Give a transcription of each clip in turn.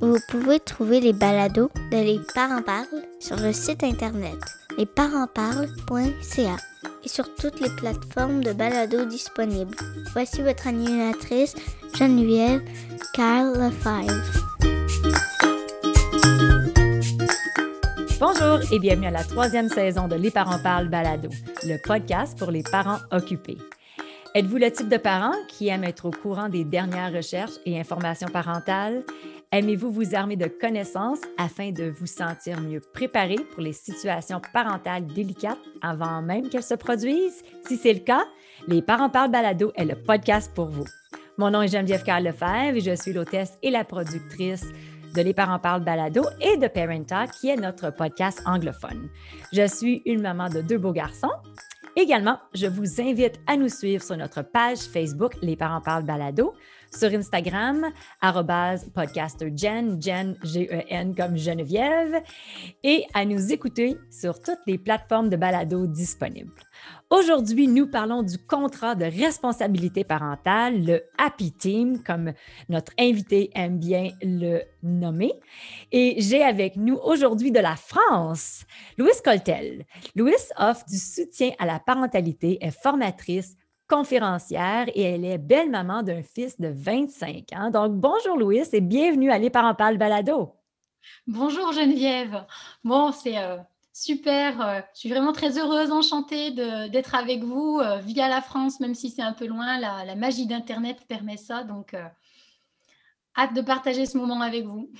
Vous pouvez trouver les balados de Les Parents Parlent sur le site internet lesparentsparlent.ca et sur toutes les plateformes de balados disponibles. Voici votre animatrice Geneviève Carl. Bonjour et bienvenue à la troisième saison de Les Parents Parlent Balado, le podcast pour les parents occupés. Êtes-vous le type de parent qui aime être au courant des dernières recherches et informations parentales? Aimez-vous vous armer de connaissances afin de vous sentir mieux préparé pour les situations parentales délicates avant même qu'elles se produisent? Si c'est le cas, Les Parents Parlent Balado est le podcast pour vous. Mon nom est Geneviève Carl et je suis l'hôtesse et la productrice de Les Parents Parlent Balado et de Parenta, qui est notre podcast anglophone. Je suis une maman de deux beaux garçons. Également, je vous invite à nous suivre sur notre page Facebook Les Parents Parlent Balado, sur Instagram, podcastergen, Jen, G-E-N comme Geneviève, et à nous écouter sur toutes les plateformes de balado disponibles. Aujourd'hui, nous parlons du contrat de responsabilité parentale, le Happy Team, comme notre invité aime bien le nommer. Et j'ai avec nous aujourd'hui de la France, Louise Coltel. Louise offre du soutien à la parentalité, est formatrice, conférencière et elle est belle maman d'un fils de 25 ans. Donc, bonjour Louise et bienvenue à Les Parents Parlent Balado. Bonjour Geneviève. Bon, c'est euh, super. Euh, je suis vraiment très heureuse, enchantée d'être avec vous euh, via la France, même si c'est un peu loin. La, la magie d'Internet permet ça. Donc, hâte de partager ce moment avec vous.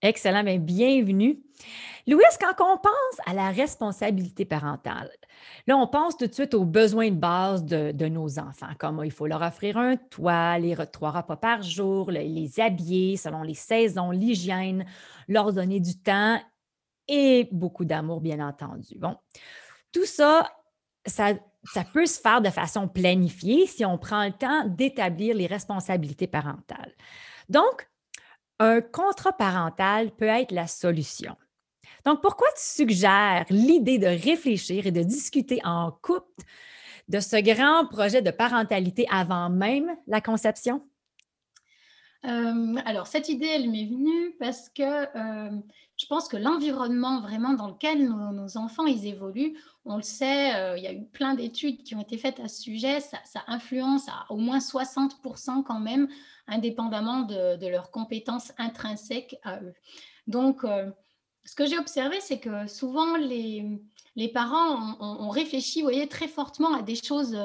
Excellent, bien, bienvenue. Louise, quand on pense à la responsabilité parentale, là, on pense tout de suite aux besoins de base de, nos enfants, comme il faut leur offrir un toit, les trois repas par jour, les habiller selon les saisons, l'hygiène, leur donner du temps et beaucoup d'amour, bien entendu. Bon, tout ça, ça peut se faire de façon planifiée si on prend le temps d'établir les responsabilités parentales. Donc, un contrat parental peut être la solution. Donc, pourquoi tu suggères l'idée de réfléchir et de discuter en couple de ce grand projet de parentalité avant même la conception? Euh, alors, cette idée, elle m'est venue parce que euh, je pense que l'environnement vraiment dans lequel nos, enfants ils évoluent, on le sait, euh, il y a eu plein d'études qui ont été faites à ce sujet, ça, influence à au moins 60% quand même, indépendamment de, leurs compétences intrinsèques à eux. Donc, ce que j'ai observé, c'est que souvent les, les parents ont, réfléchi, vous voyez, très fortement à des choses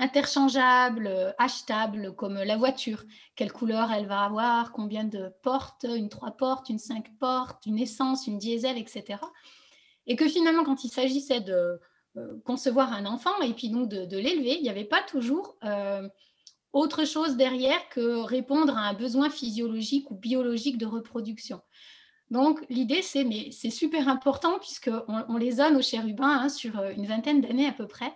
interchangeables, euh, achetables, comme la voiture. Quelle couleur elle va avoir, combien de portes, une trois portes, une cinq portes, une essence, une diesel, etc. Et que finalement, quand il s'agissait de euh, concevoir un enfant et puis donc de, l'élever, il n'y avait pas toujours euh, autre chose derrière que répondre à un besoin physiologique ou biologique de reproduction. Donc l'idée, c'est, mais c'est super important puisqu'on on les a, nos chérubins, hein, sur une vingtaine d'années à peu près.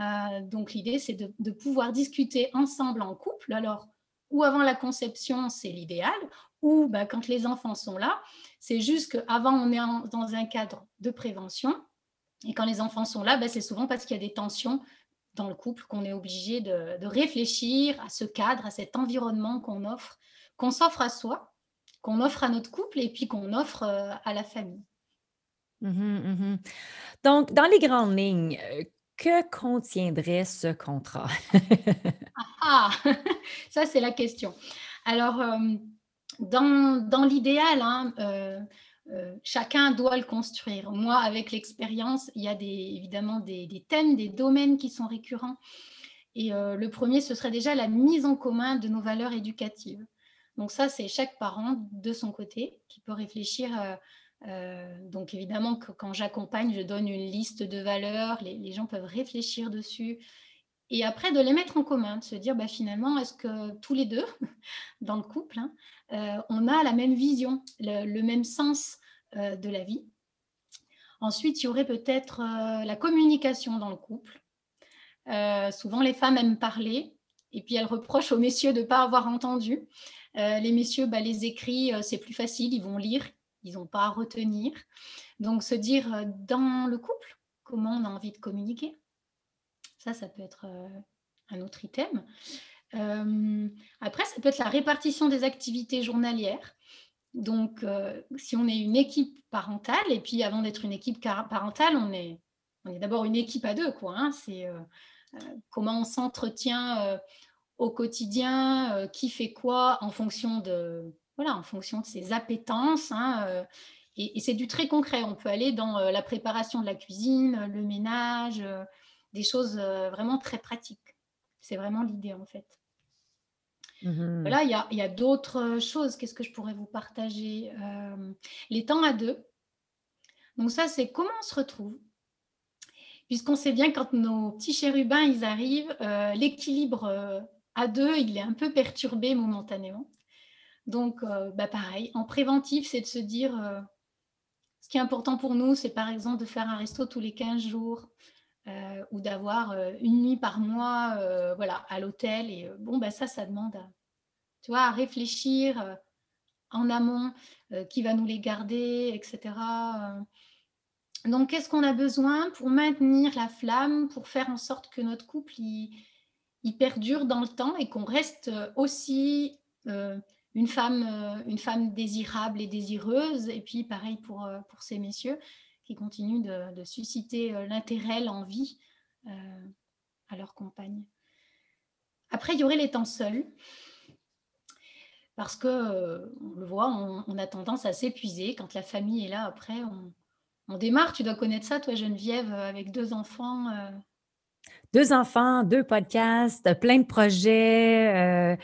Euh, donc l'idée, c'est de, pouvoir discuter ensemble en couple. Alors, ou avant la conception, c'est l'idéal, ou bah, quand les enfants sont là, c'est juste qu'avant, on est dans un cadre de prévention. Et quand les enfants sont là, bah, c'est souvent parce qu'il y a des tensions dans le couple qu'on est obligé de, réfléchir à ce cadre, à cet environnement qu'on offre, qu'on s'offre à soi, qu'on offre à notre couple et puis qu'on offre euh, à la famille. Mmh mmh Donc, dans les grandes lignes, euh, que contiendrait ce contrat? ah, ça c'est la question. Alors, euh, dans, l'idéal, hein, euh, euh, chacun doit le construire. Moi, avec l'expérience, il y a évidemment des, thèmes, des domaines qui sont récurrents. Et le premier, ce serait déjà la mise en commun de nos valeurs éducatives. Donc ça, c'est chaque parent de son côté qui peut réfléchir euh, donc évidemment, que quand j'accompagne, je donne une liste de valeurs, les, gens peuvent réfléchir dessus. Et après, de les mettre en commun, de se dire, bah, finalement, est-ce que tous les deux, dans le couple, hein, euh, on a la même vision, le, même sens de la vie? Ensuite, il y aurait peut-être la communication dans le couple. souvent, les femmes aiment parler et puis elles reprochent aux messieurs de ne pas avoir entendu. les messieurs, bah, les écrits, c'est plus facile, ils vont lire, ils n'ont pas à retenir. Donc, se dire dans le couple, comment on a envie de communiquer. Ça, ça peut être un autre item. après, ça peut être la répartition des activités journalières. Donc, si on est une équipe parentale, et puis avant d'être une équipe parentale, on est, on est d'abord une équipe à deux. Quoi, hein. C'est comment on s'entretient au quotidien, qui fait quoi en fonction de, voilà, en fonction de ses appétences. Hein, et, c'est du très concret. On peut aller dans la préparation de la cuisine, le ménage, des choses vraiment très pratiques. C'est vraiment l'idée en fait. Mmh Là, il y a, d'autres choses. Qu'est-ce que je pourrais vous partager Les temps à deux. Donc ça, c'est comment on se retrouve. Puisqu'on sait bien quand nos petits chérubins, ils arrivent, l'équilibre à deux, il est un peu perturbé momentanément. Donc, bah pareil, en préventif, c'est de se dire, ce qui est important pour nous, c'est par exemple de faire un resto tous les 15 jours ou d'avoir une nuit par mois voilà, à l'hôtel. Et bon, bah, ça, ça demande à réfléchir en amont qui va nous les garder, etc. Donc, qu'est-ce qu'on a besoin pour maintenir la flamme, pour faire en sorte que notre couple il perdure dans le temps et qu'on reste aussi une femme, euh, une femme désirable et désireuse. Et puis pareil pour, euh, pour ces messieurs qui continuent de, susciter euh, l'intérêt, l'envie à leur compagne. Après, il y aurait les temps seuls. Parce que, on le voit, on, a tendance à s'épuiser. Quand la famille est là, après, on, démarre. Tu dois connaître ça, toi, Geneviève, avec deux enfants. Deux enfants, deux podcasts, plein de projets.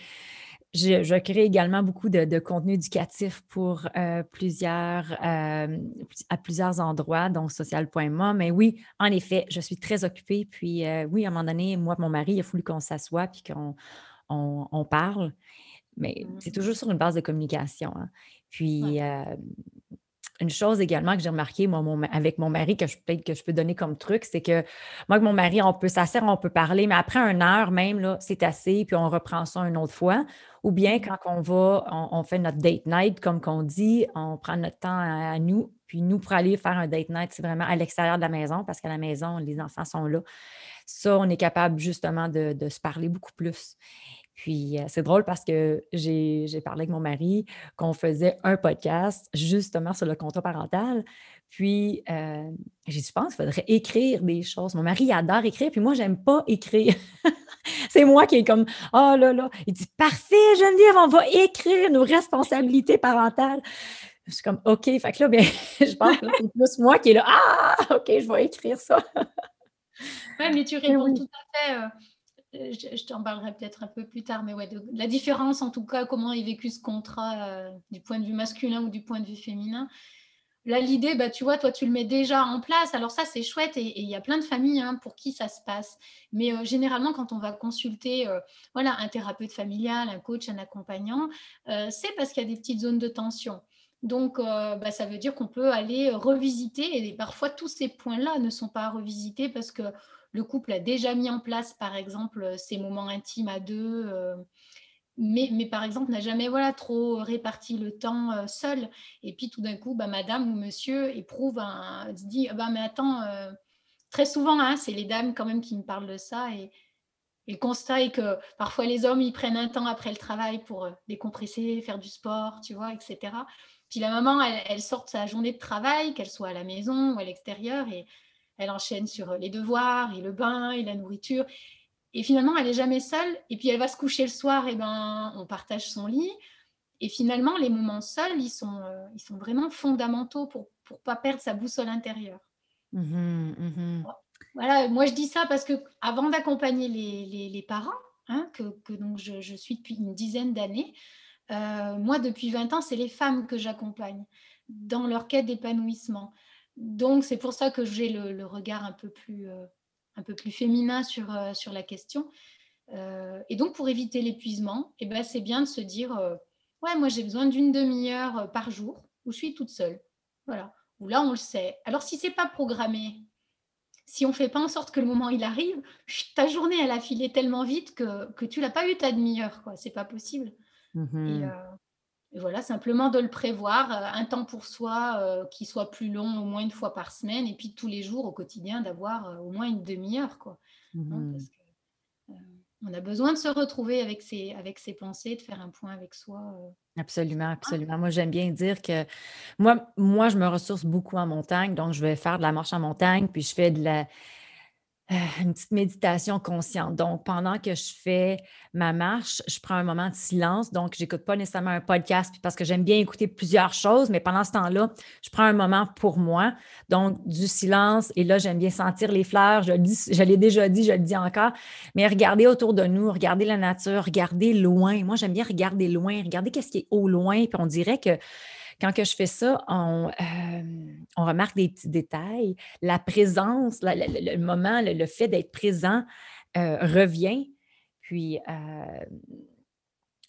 Je, crée également beaucoup de, contenu éducatif pour euh, plusieurs, euh, à plusieurs endroits, dont social.ma. Mais oui, en effet, je suis très occupée. Puis euh, oui, à un moment donné, moi mon mari, il a fallu qu'on s'assoie puis qu'on on, parle. Mais c'est toujours sur une base de communication. Hein. Puis une chose également que j'ai remarqué moi, avec mon mari, que je peut-être que je peux donner comme truc, c'est que moi, avec mon mari, on peut s'asseoir, on peut parler, mais après une heure même, là, c'est assez, puis on reprend ça une autre fois. Ou bien quand on va, on, fait notre date night, comme qu'on dit, on prend notre temps à, nous, puis nous, pour aller faire un date night, c'est vraiment à l'extérieur de la maison, parce qu'à la maison, les enfants sont là. Ça, on est capable justement de, de se parler beaucoup plus. Puis c'est drôle parce que j'ai parlé avec mon mari qu'on faisait un podcast justement sur le contrat parental. Puis j'ai dit, je pense qu'il faudrait écrire des choses. Mon mari adore écrire, puis moi, j'aime pas écrire. c'est moi qui est comme, oh là là. Il dit, parfait, Geneviève, on va écrire nos responsabilités parentales. Je suis comme, OK. Fait que là, bien, je pense que c'est plus moi qui est là, ah, OK, je vais écrire ça. oui, mais tu réponds tout à fait euh, je, t'en parlerai peut-être un peu plus tard, mais ouais, la différence en tout cas, comment est vécu ce contrat euh, du point de vue masculin ou du point de vue féminin. Là, l'idée, bah, tu vois, toi, tu le mets déjà en place. Alors ça, c'est chouette et il y a plein de familles hein, pour qui ça se passe. Mais euh, généralement, quand on va consulter voilà, un thérapeute familial, un coach, un accompagnant, c'est parce qu'il y a des petites zones de tension. Donc, bah, ça veut dire qu'on peut aller revisiter et parfois tous ces points-là ne sont pas revisités parce que le couple a déjà mis en place, par exemple, ces moments intimes à deux, mais, mais, par exemple, n'a jamais voilà, trop réparti le temps seul. Et puis tout d'un coup, bah, madame ou monsieur éprouve un. se dit, bah, mais attends, très souvent, hein, c'est les dames quand même qui me parlent de ça. Et, le constat est que parfois les hommes, ils prennent un temps après le travail pour décompresser, faire du sport, tu vois, etc. Puis la maman, elle, elle sort sa journée de travail, qu'elle soit à la maison ou à l'extérieur, et elle enchaîne sur les devoirs et le bain et la nourriture. Et finalement, elle n'est jamais seule. Et puis, elle va se coucher le soir, et ben, on partage son lit. Et finalement, les moments seuls, ils sont, euh, ils sont vraiment fondamentaux pour ne pas perdre sa boussole intérieure. Mmh mmh voilà, moi je dis ça parce que avant d'accompagner les, les, parents, hein, que, que, donc je, je, suis depuis une dizaine d'années, euh, moi depuis 20 ans, c'est les femmes que j'accompagne dans leur quête d'épanouissement. Donc, c'est pour ça que j'ai le, regard un peu plus, euh, un peu plus féminin sur, euh, sur la question. Euh, et donc, pour éviter l'épuisement, eh ben, c'est bien de se dire Ouais, moi, j'ai besoin d'une demi-heure par jour où je suis toute seule. Voilà. Ou là, on le sait. Alors, si c'est pas programmé, si on fait pas en sorte que le moment il arrive, ta journée elle a filé tellement vite que, que tu l'as pas eu ta demi-heure, quoi. C'est pas possible. Mmh et, voilà, simplement de le prévoir, un temps pour soi qui soit plus long, au moins une fois par semaine, et puis tous les jours au quotidien d'avoir au moins une demi-heure, quoi. Hein, mmh parce que, on a besoin de se retrouver avec ses, avec ses pensées, de faire un point avec soi. Absolument, absolument. Moi, j'aime bien dire que moi, moi, je me ressource beaucoup en montagne, donc je vais faire de la marche en montagne, puis je fais de la, euh, une petite méditation consciente. Donc, pendant que je fais ma marche, je prends un moment de silence. Donc, je n'écoute pas nécessairement un podcast parce que j'aime bien écouter plusieurs choses, mais pendant ce temps-là, je prends un moment pour moi. Donc, du silence. Et là, j'aime bien sentir les fleurs. Je, je l'ai déjà dit, je le dis encore. Mais regarder autour de nous, regarder la nature, regarder loin. Moi, j'aime bien regarder loin, regarder qu'est-ce qui est au loin. Puis on dirait que quand que je fais ça, on, remarque des petits détails. La présence, le, moment, le, fait d'être présent euh, revient. Puis,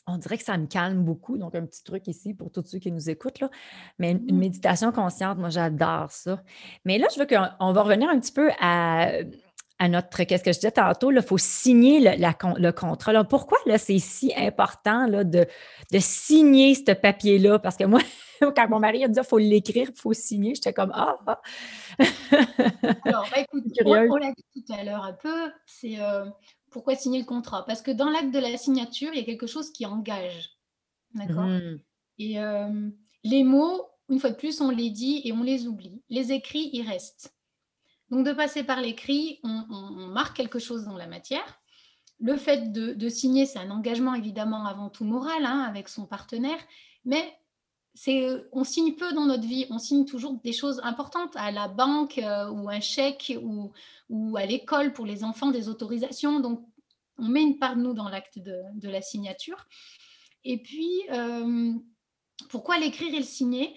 on dirait que ça me calme beaucoup. Donc, un petit truc ici pour tous ceux qui nous écoutent. Là. Mais une, mmh. méditation consciente, moi, j'adore ça. Mais là, je veux qu'on va revenir un petit peu à à notre, qu'est-ce que je disais tantôt, il faut signer le, la, le contrat. pourquoi là, c'est si important là, de, de signer ce papier-là? Parce que moi, quand mon mari a dit il faut l'écrire, il faut signer, j'étais comme Ah! ah. Alors, bah, écoute, on, l'a dit tout à l'heure un peu, c'est euh, pourquoi signer le contrat? Parce que dans l'acte de la signature, il y a quelque chose qui engage. D'accord? Mmh. Et euh, les mots, une fois de plus, on les dit et on les oublie. Les écrits, ils restent. Donc de passer par l'écrit, on, marque quelque chose dans la matière. Le fait de, signer, c'est un engagement évidemment avant tout moral hein, avec son partenaire, mais on signe peu dans notre vie, on signe toujours des choses importantes à la banque euh, ou un chèque ou, à l'école pour les enfants, des autorisations. Donc on met une part de nous dans l'acte de, la signature. Et puis, euh, pourquoi l'écrire et le signer?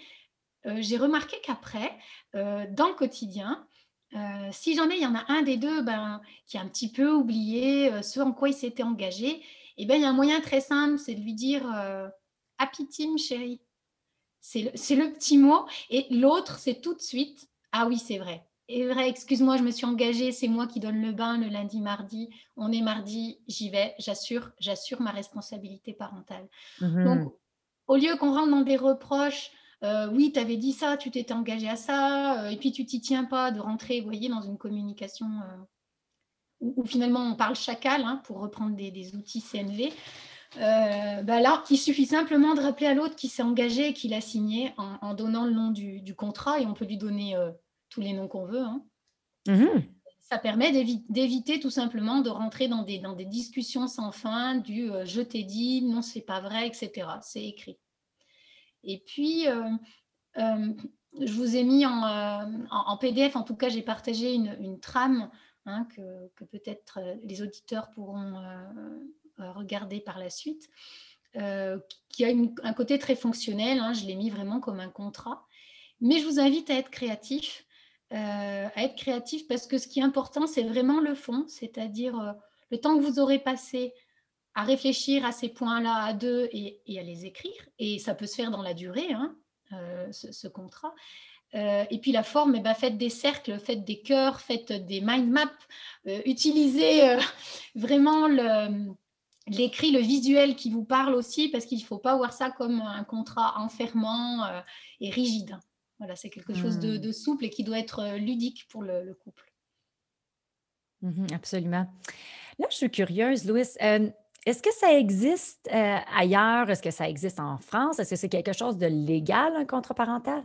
Euh, J'ai remarqué qu'après, dans le quotidien, euh, si jamais il y en a un des deux ben, qui a un petit peu oublié euh, ce en quoi il s'était engagé, eh ben, il y a un moyen très simple, c'est de lui dire euh, Happy team, chérie. C'est le, petit mot. Et l'autre, c'est tout de suite Ah oui, c'est vrai. Et vrai, excuse-moi, je me suis engagée, c'est moi qui donne le bain le lundi, mardi. On est mardi, j'y vais, j'assure, j'assure ma responsabilité parentale. Mmh Donc, au lieu qu'on rentre dans des reproches, euh, oui, tu avais dit ça, tu t'étais engagé à ça, euh, et puis tu t'y tiens pas de rentrer, vous voyez, dans une communication euh, où, finalement on parle chacal, hein, pour reprendre des, outils CNV. Bah là, il suffit simplement de rappeler à l'autre qui s'est engagé et qu'il a signé en, donnant le nom du, contrat, et on peut lui donner tous les noms qu'on veut. Hein. Mmh ça permet d'éviter tout simplement de rentrer dans des, dans des discussions sans fin du je t'ai dit, non, c'est pas vrai, etc. C'est écrit. Et puis, euh, euh, je vous ai mis euh, en, PDF, en tout cas, j'ai partagé une, trame hein, que, peut-être les auditeurs pourront regarder par la suite, qui a un côté très fonctionnel. Hein, je l'ai mis vraiment comme un contrat. Mais je vous invite à être créatif, à être créatif parce que ce qui est important, c'est vraiment le fond, c'est-à-dire le temps que vous aurez passé à réfléchir à ces points-là à deux et, à les écrire. Et ça peut se faire dans la durée, hein, euh, ce, contrat. Euh, et puis la forme, eh ben, faites des cercles, faites des cœurs, faites des mind maps, euh, utilisez vraiment l'écrit, le visuel qui vous parle aussi, parce qu'il ne faut pas voir ça comme un contrat enfermant et rigide. Voilà, c'est quelque chose de, mmh. souple et qui doit être ludique pour le, couple. Mmh absolument. Là, je suis curieuse, Louis. Est-ce que ça existe euh, ailleurs? Est-ce que ça existe en France? Est-ce que c'est quelque chose de légal, un contrat parental?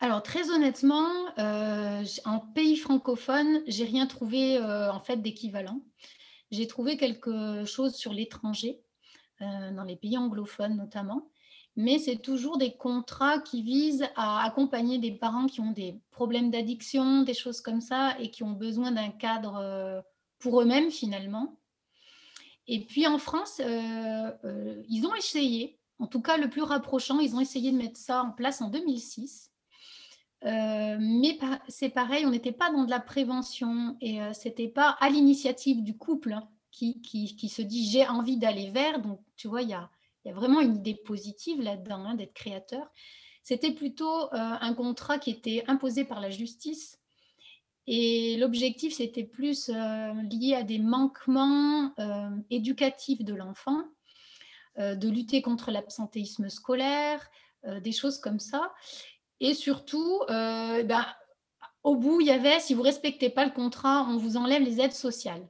Alors très honnêtement, euh, en pays francophone, j'ai rien trouvé euh, en fait d'équivalent. J'ai trouvé quelque chose sur l'étranger, dans les pays anglophones notamment, mais c'est toujours des contrats qui visent à accompagner des parents qui ont des problèmes d'addiction, des choses comme ça, et qui ont besoin d'un cadre pour eux-mêmes finalement. Et puis en France, euh, euh, ils ont essayé, en tout cas le plus rapprochant, ils ont essayé de mettre ça en place en 2006. Euh, mais c'est pareil, on n'était pas dans de la prévention et ce n'était pas à l'initiative du couple hein, qui, qui, se dit j'ai envie d'aller vers. Donc, tu vois, il y a, y a, vraiment une idée positive là-dedans, hein, d'être créateur. C'était plutôt un contrat qui était imposé par la justice. Et l'objectif, c'était plus lié à des manquements éducatifs de l'enfant, de lutter contre l'absentéisme scolaire, des choses comme ça. Et surtout, ben, au bout, il y avait, si vous ne respectez pas le contrat, on vous enlève les aides sociales.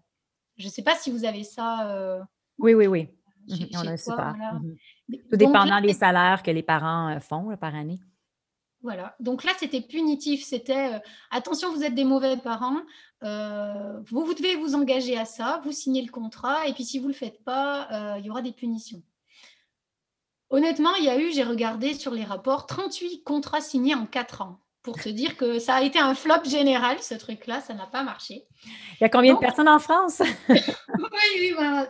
Je ne sais pas si vous avez ça. oui, oui, oui. Mhm, on a toi, mhm. Tout dépendant des salaires que les parents euh, font par année. Voilà. Donc là, c'était punitif. C'était euh, attention, vous êtes des mauvais parents. Euh, vous, vous, devez vous engager à ça. Vous signez le contrat. Et puis, si vous ne le faites pas, il y aura des punitions. Honnêtement, il y a eu, j'ai regardé sur les rapports, 38 contrats signés en 4 ans. Pour te dire que ça a été un flop général, ce truc-là, ça n'a pas marché. Il y a combien de personnes en France? Oui, oui, bah,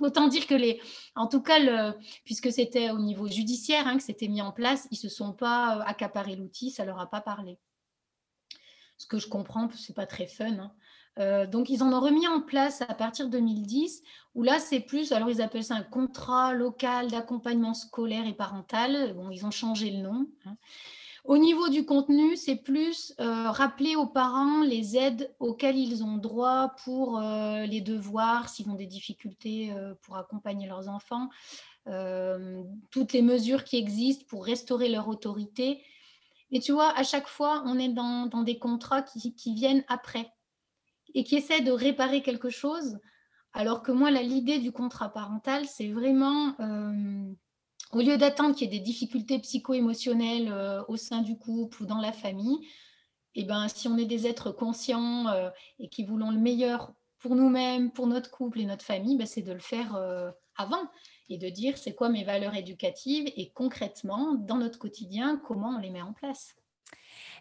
Autant dire que les, en tout cas, puisque c'était au niveau judiciaire hein, que c'était mis en place, ils se sont pas euh, accaparés l'outil, ça leur a pas parlé. Ce que je comprends, c'est pas très fun. Hein. Euh, donc ils en ont remis en place à partir de 2010, où là c'est plus, alors ils appellent ça un contrat local d'accompagnement scolaire et parental. Bon, ils ont changé le nom. Hein. Au niveau du contenu, c'est plus euh, rappeler aux parents les aides auxquelles ils ont droit pour euh, les devoirs, s'ils ont des difficultés euh, pour accompagner leurs enfants, toutes les mesures qui existent pour restaurer leur autorité. Et tu vois, à chaque fois, on est dans, des contrats qui, qui, viennent après et qui essaient de réparer quelque chose, alors que moi, l'idée du contrat parental, c'est vraiment au lieu d'attendre qu'il y ait des difficultés psycho-émotionnelles euh, au sein du couple ou dans la famille, eh ben, si on est des êtres conscients euh, et qui voulons le meilleur pour nous-mêmes, pour notre couple et notre famille, ben, c'est de le faire euh, avant et de dire c'est quoi mes valeurs éducatives et concrètement, dans notre quotidien, comment on les met en place.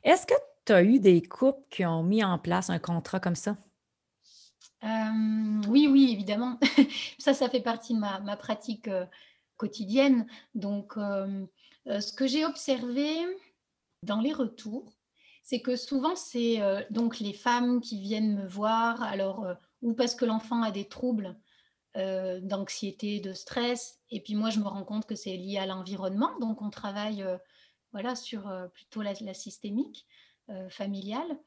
Est-ce que tu as eu des couples qui ont mis en place un contrat comme ça? oui, oui, évidemment. ça, ça fait partie de ma, ma pratique quotidienne. Donc, euh, euh, ce que j'ai observé dans les retours, c'est que souvent, c'est euh, donc les femmes qui viennent me voir, alors, ou parce que l'enfant a des troubles d'anxiété, de stress, et puis moi, je me rends compte que c'est lié à l'environnement, donc on travaille voilà, sur plutôt la, la systémique familiale.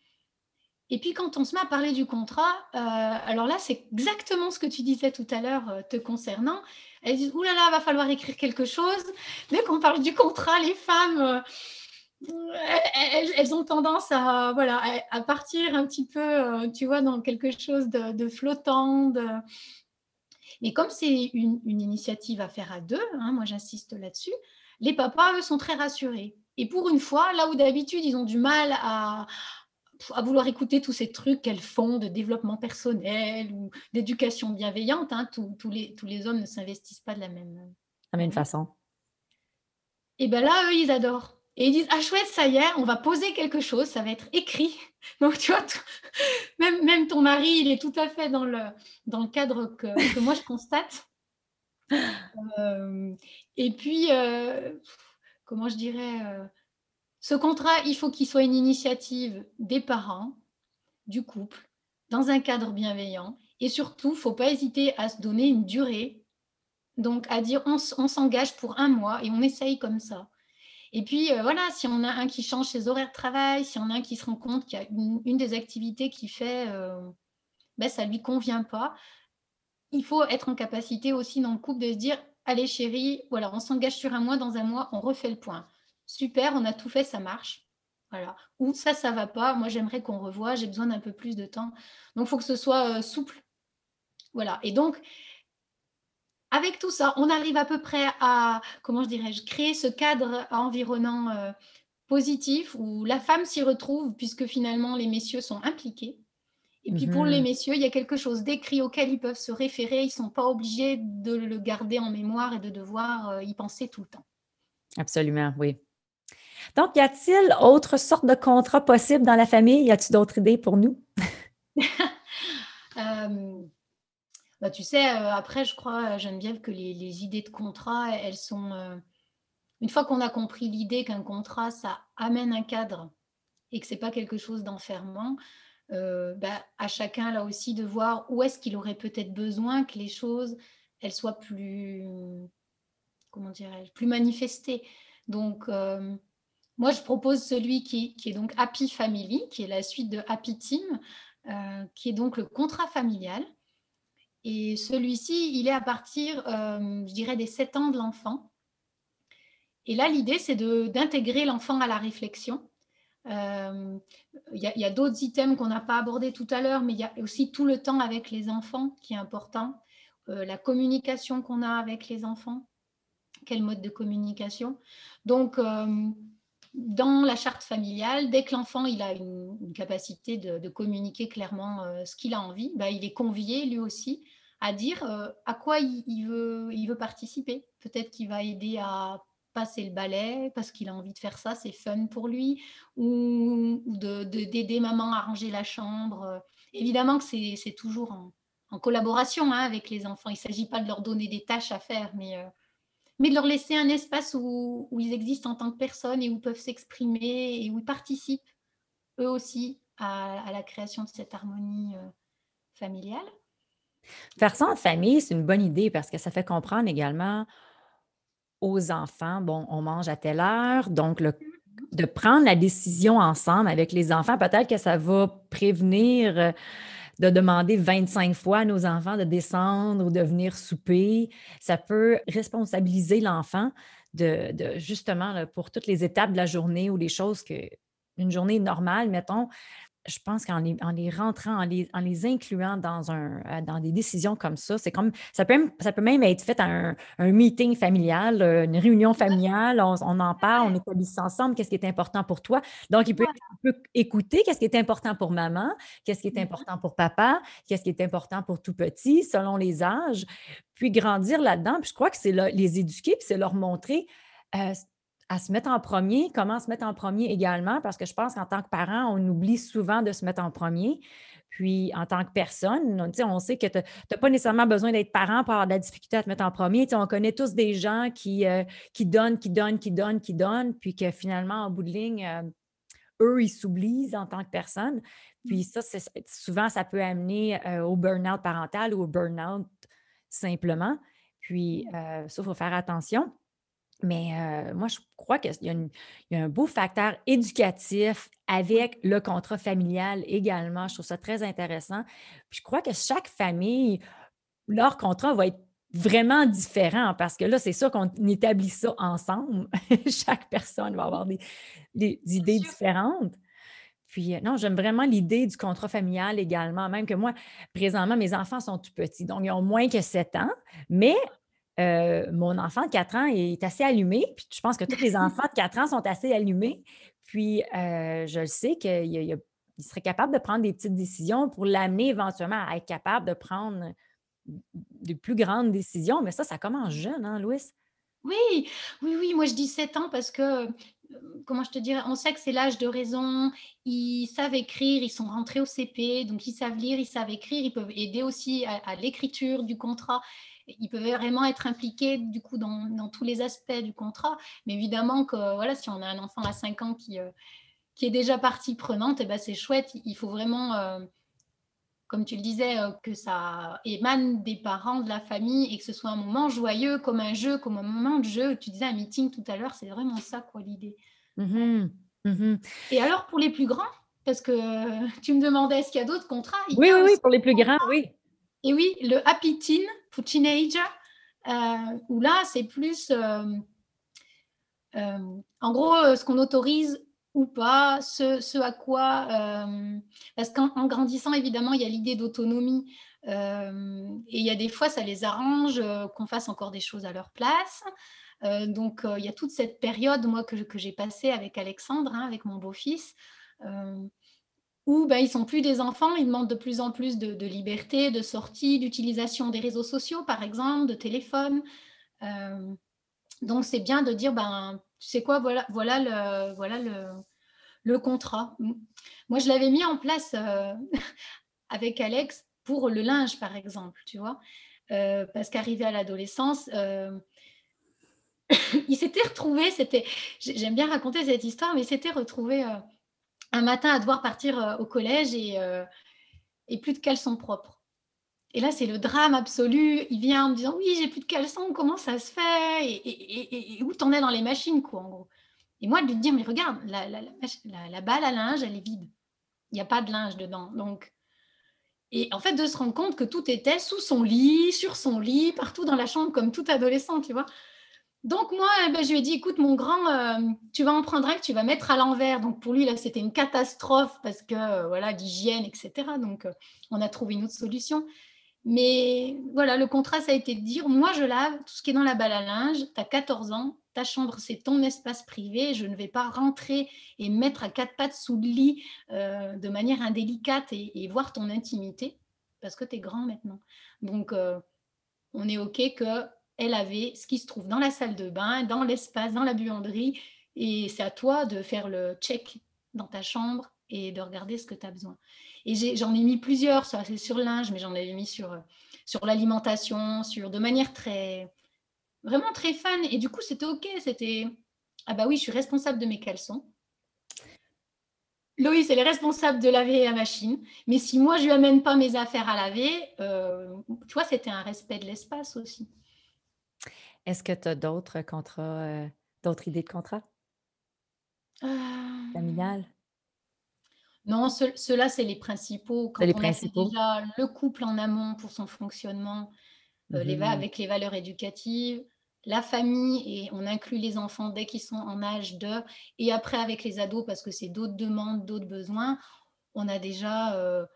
Et puis quand on se met à parler du contrat, alors là, c'est exactement ce que tu disais tout à l'heure te concernant. Elles disent, oulala, là là, va falloir écrire quelque chose. Dès qu'on parle du contrat, les femmes, euh, elles, ont tendance à, voilà, à partir un petit peu, euh, tu vois, dans quelque chose de, flottant. Mais comme c'est une, initiative à faire à deux, hein, moi j'insiste là-dessus, les papas, eux, sont très rassurés. Et pour une fois, là où d'habitude, ils ont du mal à, à vouloir écouter tous ces trucs qu'elles font de développement personnel ou d'éducation bienveillante. Hein, tous, les, tous les hommes ne s'investissent pas de la même, la même façon. Et bien là, eux, ils adorent. Et ils disent, ah chouette, ça y est, on va poser quelque chose, ça va être écrit. Donc, tu vois, même, même ton mari, il est tout à fait dans le, dans le cadre que, que moi, je constate. Euh, et puis, euh, comment je dirais, euh, ce contrat, il faut qu'il soit une initiative des parents, du couple, dans un cadre bienveillant. Et surtout, il ne faut pas hésiter à se donner une durée. Donc, à dire, on, s'engage pour un mois et on essaye comme ça. Et puis, euh, voilà, si on a un qui change ses horaires de travail, si on a un qui se rend compte qu'il y a une, des activités qui fait, euh, ben, ça ne lui convient pas, il faut être en capacité aussi dans le couple de se dire, allez chérie, voilà, on s'engage sur un mois, dans un mois, on refait le point super, on a tout fait, ça marche. Voilà. Ou ça, ça va pas. Moi, j'aimerais qu'on revoie. J'ai besoin d'un peu plus de temps. Donc, il faut que ce soit euh, souple. Voilà. Et donc, avec tout ça, on arrive à peu près à, comment je dirais-je, créer ce cadre environnant euh, positif où la femme s'y retrouve puisque finalement les messieurs sont impliqués. Et puis pour les mhm. messieurs, il y a quelque chose d'écrit auquel ils peuvent se référer. Ils ne sont pas obligés de le garder en mémoire et de devoir euh, y penser tout le temps. Absolument, oui. Donc, y a-t-il autre sorte de contrat possible dans la famille? Y a-t-il d'autres idées pour nous? Euh, bah, tu sais, euh, après, je crois, Geneviève, que les, idées de contrat, elles sont. Euh, une fois qu'on a compris l'idée qu'un contrat, ça amène un cadre et que ce n'est pas quelque chose d'enfermant, bah, à chacun là aussi de voir où est-ce qu'il aurait peut-être besoin que les choses elles soient plus comment dirais-je plus manifestées. Donc moi, je propose celui qui, est donc Happy Family, qui est la suite de Happy Team, euh, qui est donc le contrat familial. Et celui-ci, il est à partir, euh, je dirais, des 7 ans de l'enfant. Et là, l'idée, c'est d'intégrer l'enfant à la réflexion. Euh, il y a, d'autres items qu'on n'a pas abordés tout à l'heure, mais il y a aussi tout le temps avec les enfants qui est important. la communication qu'on a avec les enfants. Quel mode de communication Donc, dans la charte familiale, dès que l'enfant il a une, capacité de, communiquer clairement euh, ce qu'il a envie, bah, il est convié lui aussi à dire euh, à quoi il, veut, il veut participer. Peut-être qu'il va aider à passer le balai parce qu'il a envie de faire ça, c'est fun pour lui, ou, d'aider maman à ranger la chambre. Évidemment que c'est toujours en, collaboration hein, avec les enfants. Il ne s'agit pas de leur donner des tâches à faire, mais euh, mais de leur laisser un espace où, ils existent en tant que personnes et où ils peuvent s'exprimer et où ils participent eux aussi à, la création de cette harmonie euh, familiale. Faire ça en famille, c'est une bonne idée parce que ça fait comprendre également aux enfants, bon, on mange à telle heure, donc de prendre la décision ensemble avec les enfants, peut-être que ça va prévenir euh, de demander 25 fois à nos enfants de descendre ou de venir souper. Ça peut responsabiliser l'enfant de, justement pour toutes les étapes de la journée ou les choses que une journée normale, mettons, je pense qu'en les, en les rentrant, en les, en les incluant dans, un, euh, dans des décisions comme ça, c'est comme ça peut, ça peut même être fait à un, un meeting familial, euh, une réunion familiale, on, on en parle, on établit ça ensemble, qu'est-ce qui est important pour toi? Donc, il peut, écouter qu'est-ce qui est important pour maman, qu'est-ce qui est mm-hmm. important pour papa, qu'est-ce qui est important pour tout petit, selon les âges, puis grandir là-dedans. Puis je crois que c'est les éduquer, puis c'est leur montrer. Euh, à se mettre en premier, comment se mettre en premier également, parce que je pense qu'en tant que parent, on oublie souvent de se mettre en premier. Puis, en tant que personne, on, on sait que tu n'as pas nécessairement besoin d'être parent pour avoir de la difficulté à te mettre en premier. on connaît tous des gens qui, euh, qui donnent, qui donnent, qui donnent, qui donnent, puis que finalement, en bout de ligne, euh, eux, ils s'oublient en tant que personne. Puis mmh. ça, souvent, ça peut amener euh, au burn-out parental ou au burn-out simplement. Puis, ça, il faut faire attention. Mais moi, je crois qu'il y, a un beau facteur éducatif avec le contrat familial également. Je trouve ça très intéressant. Puis je crois que chaque famille, leur contrat va être vraiment différent parce que là, c'est sûr qu'on établit ça ensemble. chaque personne va avoir des, idées différentes. Puis non, j'aime vraiment l'idée du contrat familial également, même que moi, présentement, mes enfants sont tout petits, donc ils ont moins que 7 ans, mais euh, mon enfant de 4 ans est assez allumé, puis je pense que tous les enfants de 4 ans sont assez allumés. Puis euh, je le sais qu'il serait capable de prendre des petites décisions pour l'amener éventuellement à être capable de prendre de plus grandes décisions. Mais ça, ça commence jeune, hein, Louis? Oui, oui, oui. Moi, je dis 7 ans parce que, euh, comment je te dirais, on sait que c'est l'âge de raison. Ils savent écrire, ils sont rentrés au CP, donc ils savent lire, ils savent écrire. Ils peuvent aider aussi à l'écriture du contrat ils peuvent vraiment être impliqués du coup dans, tous les aspects du contrat. Mais évidemment que voilà, si on a un enfant à 5 ans qui, euh, qui est déjà partie prenante, et eh ben c'est chouette. Il faut vraiment, euh, comme tu le disais, euh, que ça émane des parents, de la famille, et que ce soit un moment joyeux, comme un jeu, comme un moment de jeu. Tu disais un meeting tout à l'heure, c'est vraiment ça quoi l'idée. Mmh mmh et alors pour les plus grands, parce que tu me demandais est-ce qu'il y a d'autres contrats? Oui, oui, oui, pour les plus grands, oui. Et oui, le Happy Teen pour Teenager, euh, où là, c'est plus, euh, euh, en gros, ce qu'on autorise ou pas, ce, à quoi, parce qu'en grandissant, évidemment, il y a l'idée d'autonomie. et il y a des fois, ça les arrange qu'on fasse encore des choses à leur place. donc, il y a toute cette période, moi, que, j'ai passée avec Alexandre, hein, avec mon beau-fils, où ben, ils sont plus des enfants, ils demandent de plus en plus de, liberté, de sortie, d'utilisation des réseaux sociaux, par exemple, de téléphone. Euh, donc, c'est bien de dire, ben, tu sais quoi, voilà, voilà, le, voilà le, contrat. Moi, je l'avais mis en place euh, avec Alex pour le linge, par exemple, tu vois, euh, parce qu'arrivé à l'adolescence, il s'était retrouvé, c'était, j'aime bien raconter cette histoire, mais il s'était retrouvé un matin à devoir partir euh, au collège euh, et, plus de caleçons propres. Et là, c'est le drame absolu. Il vient en me disant Oui, j'ai plus de caleçons, comment ça se fait? Et, où t'en es dans les machines, quoi, en gros? Et moi, de lui dire, mais regarde, la, la, balle à linge, elle est vide. Il n'y a pas de linge dedans. Donc, et en fait, de se rendre compte que tout était sous son lit, sur son lit, partout dans la chambre, comme tout adolescent, tu vois? Donc moi, eh ben, je lui ai dit, écoute, mon grand, euh, tu vas en prendre un que tu vas mettre à l'envers. Donc pour lui, là, c'était une catastrophe parce que, euh, voilà, l'hygiène, etc. Donc euh, on a trouvé une autre solution. Mais voilà, le contrat, ça a été de dire, moi, je lave tout ce qui est dans la balle à linge, tu as 14 ans, ta chambre, c'est ton espace privé, je ne vais pas rentrer et mettre à quatre pattes sous le lit de manière indélicate et, voir ton intimité, parce que tu es grand maintenant. Donc, on est OK que elle avait ce qui se trouve dans la salle de bain, dans l'espace, dans la buanderie. Et c'est à toi de faire le check dans ta chambre et de regarder ce que tu as besoin. Et j'en ai, mis plusieurs, ça c'est sur linge, mais j'en avais mis sur, sur l'alimentation, sur de manière très, vraiment très fan. Et du coup, c'était OK. C'était, ah bah oui, je suis responsable de mes caleçons. Loïs, elle est responsable de laver la machine. Mais si moi, je lui amène pas mes affaires à laver, euh, tu vois, c'était un respect de l'espace aussi. Est-ce que tu as d'autres contrats, euh, d'autres idées de contrat? Familial? Non, ceux-là, c'est les principaux. Quand les on a principaux. déjà le couple en amont pour son fonctionnement, euh, les mmh avec les valeurs éducatives, la famille, et on inclut les enfants dès qu'ils sont en âge de, et après avec les ados, parce que c'est d'autres demandes, d'autres besoins, on a déjà, euh,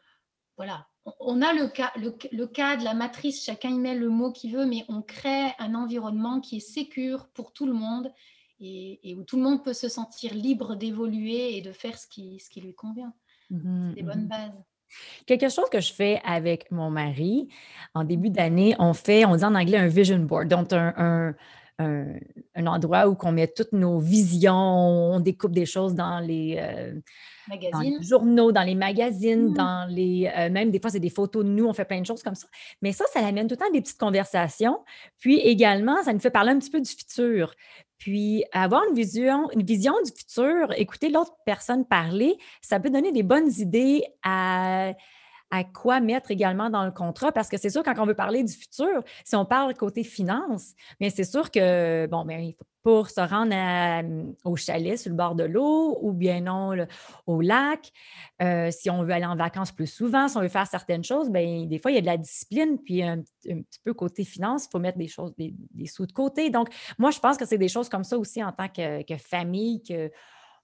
voilà, on a le, cas, le, cadre, la matrice, chacun y met le mot qu'il veut, mais on crée un environnement qui est sécure pour tout le monde et, où tout le monde peut se sentir libre d'évoluer et de faire ce qui, ce qui lui convient. Mmh C'est des bonnes mmh bases. Quelque chose que je fais avec mon mari, en début d'année, on fait, on dit en anglais un vision board, donc un, un, endroit où on met toutes nos visions, on découpe des choses dans les, euh, journaux, dans les magazines, mmh. dans les, euh, même des fois, c'est des photos de nous, on fait plein de choses comme ça. Mais ça, ça amène tout le temps des petites conversations. Puis également, ça nous fait parler un petit peu du futur. Puis avoir une vision, une vision du futur, écouter l'autre personne parler, ça peut donner des bonnes idées à à quoi mettre également dans le contrat, parce que c'est sûr, quand on veut parler du futur, si on parle côté finance, mais c'est sûr que, bon, mais pour se rendre mmh, au chalet sur le bord de l'eau ou bien non au lac, euh, si on veut aller en vacances plus souvent, si on veut faire certaines choses, bien, des fois, il y a de la discipline, puis un, petit peu côté finance, il faut mettre des choses, des, sous de côté. Donc, moi, je pense que c'est des choses comme ça aussi en tant que, famille qu'on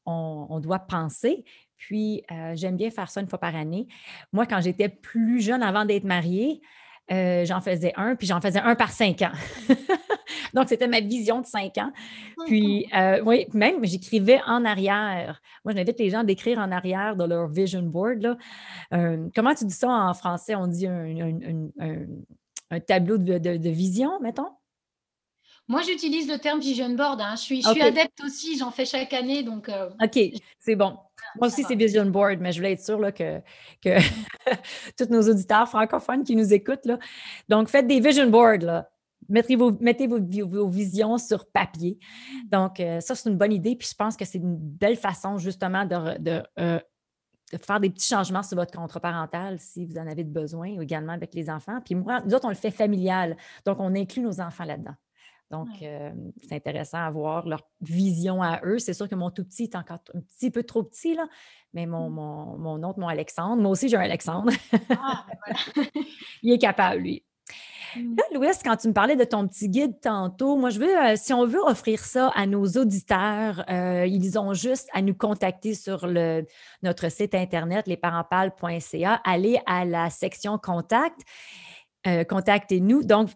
on doit penser. Puis, euh, j'aime bien faire ça une fois par année. Moi, quand j'étais plus jeune, avant d'être mariée, euh, j'en faisais un, puis j'en faisais un par cinq ans. Donc, c'était ma vision de cinq ans. Puis, euh, oui, même j'écrivais en arrière. Moi, j'invite les gens d'écrire en arrière de leur vision board. comment tu dis ça en français? On dit un, tableau de, vision, mettons? Moi, j'utilise le terme vision board. Hein. Je, suis, je suis adepte aussi, j'en fais chaque année. Donc, OK, c'est bon. Moi aussi, c'est Vision Board, mais je voulais être sûre là, que, que tous nos auditeurs francophones qui nous écoutent. Là. Donc, faites des Vision Boards. Là. Mettez, vos, mettez vos, vos, visions sur papier. Donc, euh, ça, c'est une bonne idée. Puis, je pense que c'est une belle façon, justement, de, de, euh, de, faire des petits changements sur votre contrat parental si vous en avez besoin, ou également avec les enfants. Puis, moi, nous autres, on le fait familial. Donc, on inclut nos enfants là-dedans. Donc, euh, c'est intéressant à voir leur vision à eux. C'est sûr que mon tout petit est encore un petit peu trop petit, là, mais mon, mmh. mon, autre, mon Alexandre, moi aussi j'ai un Alexandre. Ah, ben Il est capable, lui. Mmh. Là, Louis, quand tu me parlais de ton petit guide tantôt, moi, je veux, euh, si on veut offrir ça à nos auditeurs, euh, ils ont juste à nous contacter sur le, notre site internet, lesparentpales.ca, aller à la section contact euh, contactez-nous. Donc,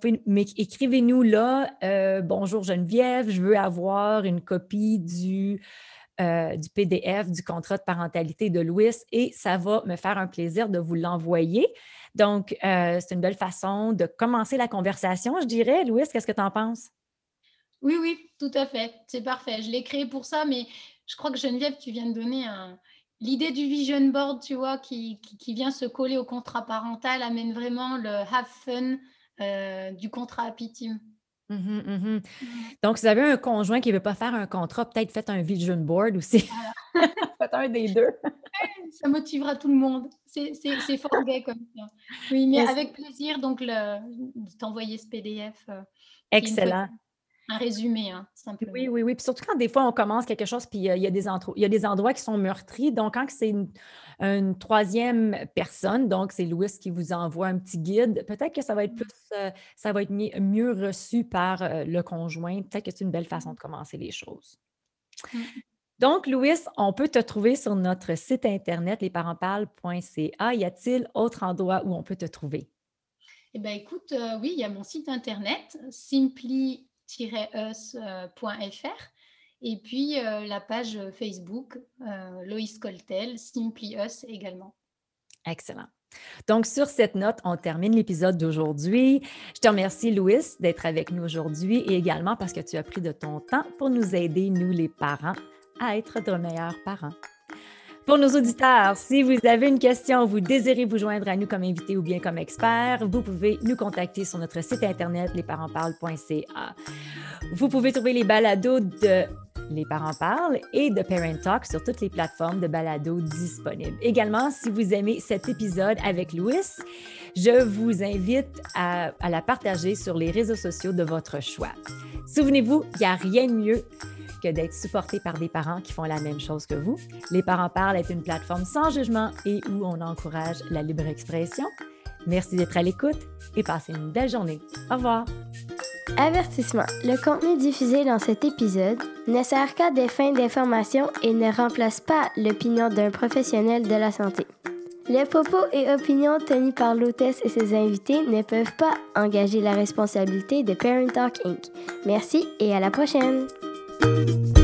écrivez-nous là, euh, bonjour Geneviève, je veux avoir une copie du, euh, du PDF du contrat de parentalité de Louis et ça va me faire un plaisir de vous l'envoyer. Donc, c'est une belle façon de commencer la conversation, je dirais. Louis, qu'est-ce que tu en penses? Oui, oui, tout à fait. C'est parfait. Je l'ai créé pour ça, mais je crois que Geneviève, tu viens de donner un, l'idée du vision board, tu vois, qui, qui, vient se coller au contrat parental, amène vraiment le have fun euh, du contrat Happy Team. Mmh mmh mmh. Donc, si vous avez un conjoint qui ne veut pas faire un contrat, peut-être faites un vision board aussi. faites un des deux. ça motivera tout le monde. C'est fort gay comme ça. Oui, mais avec plaisir, donc, de t'envoyer ce PDF. Euh, Excellent. Un résumé, hein, simplement. Oui, oui, oui. Puis surtout quand des fois on commence quelque chose, puis il y, a des il y a des endroits qui sont meurtris. Donc, quand c'est une, troisième personne, donc c'est Louis qui vous envoie un petit guide, peut-être que ça va être plus, euh, ça va être mieux reçu par euh, le conjoint. Peut-être que c'est une belle façon de commencer les choses. Mmh. Donc, Louis, on peut te trouver sur notre site internet lesparentsparlent.ca. Y a-t-il autre endroit où on peut te trouver? Eh bien, écoute, euh, oui, il y a mon site internet, simply us.fr. Et puis euh, la page Facebook, euh, Loïs Coltel, Simply Us également. Excellent. Donc, sur cette note, on termine l'épisode d'aujourd'hui. Je te remercie, Louis, d'être avec nous aujourd'hui et également parce que tu as pris de ton temps pour nous aider, nous les parents, à être de meilleurs parents. Pour nos auditeurs, si vous avez une question, vous désirez vous joindre à nous comme invité ou bien comme expert, vous pouvez nous contacter sur notre site internet lesparentsparlent.ca. Vous pouvez trouver les balados de Les parents parlent et de Parent Talk sur toutes les plateformes de balados disponibles. Également, si vous aimez cet épisode avec Louis, je vous invite à la partager sur les réseaux sociaux de votre choix. Souvenez-vous, il n'y a rien de mieux que d'être supporté par des parents qui font la même chose que vous. Les parents parlent est une plateforme sans jugement et où on encourage la libre expression. Merci d'être à l'écoute et passez une belle journée. Au revoir. Avertissement. Le contenu diffusé dans cet épisode ne sert qu'à des fins d'information et ne remplace pas l'opinion d'un professionnel de la santé. Les propos et opinions tenus par l'hôtesse et ses invités ne peuvent pas engager la responsabilité de Parent Talk Inc. Merci et à la prochaine! Música